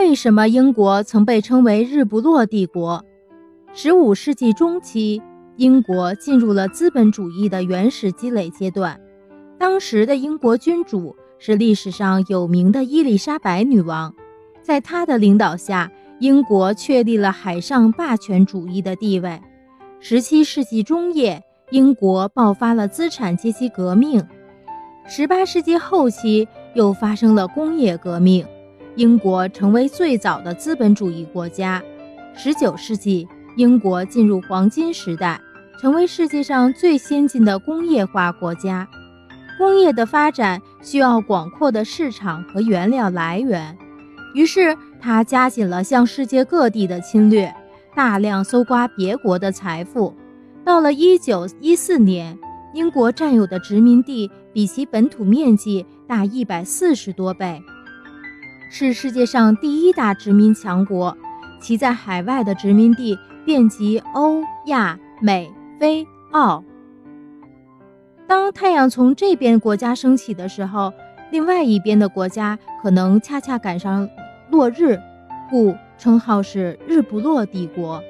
为什么英国曾被称为“日不落帝国”？十五世纪中期，英国进入了资本主义的原始积累阶段。当时的英国君主是历史上有名的伊丽莎白女王，在她的领导下，英国确立了海上霸权主义的地位。十七世纪中叶，英国爆发了资产阶级革命。十八世纪后期，又发生了工业革命，英国成为最早的资本主义国家。十九世纪，英国进入黄金时代，成为世界上最先进的工业化国家。工业的发展需要广阔的市场和原料来源，于是他加紧了向世界各地的侵略，大量搜刮别国的财富。到了一九一四年，英国占有的殖民地比其本土面积大一百四十多倍，是世界上第一大殖民强国。其在海外的殖民地遍及欧亚美非澳。当太阳从这边国家升起的时候，另外一边的国家可能恰恰赶上落日，故称号是“日不落帝国”。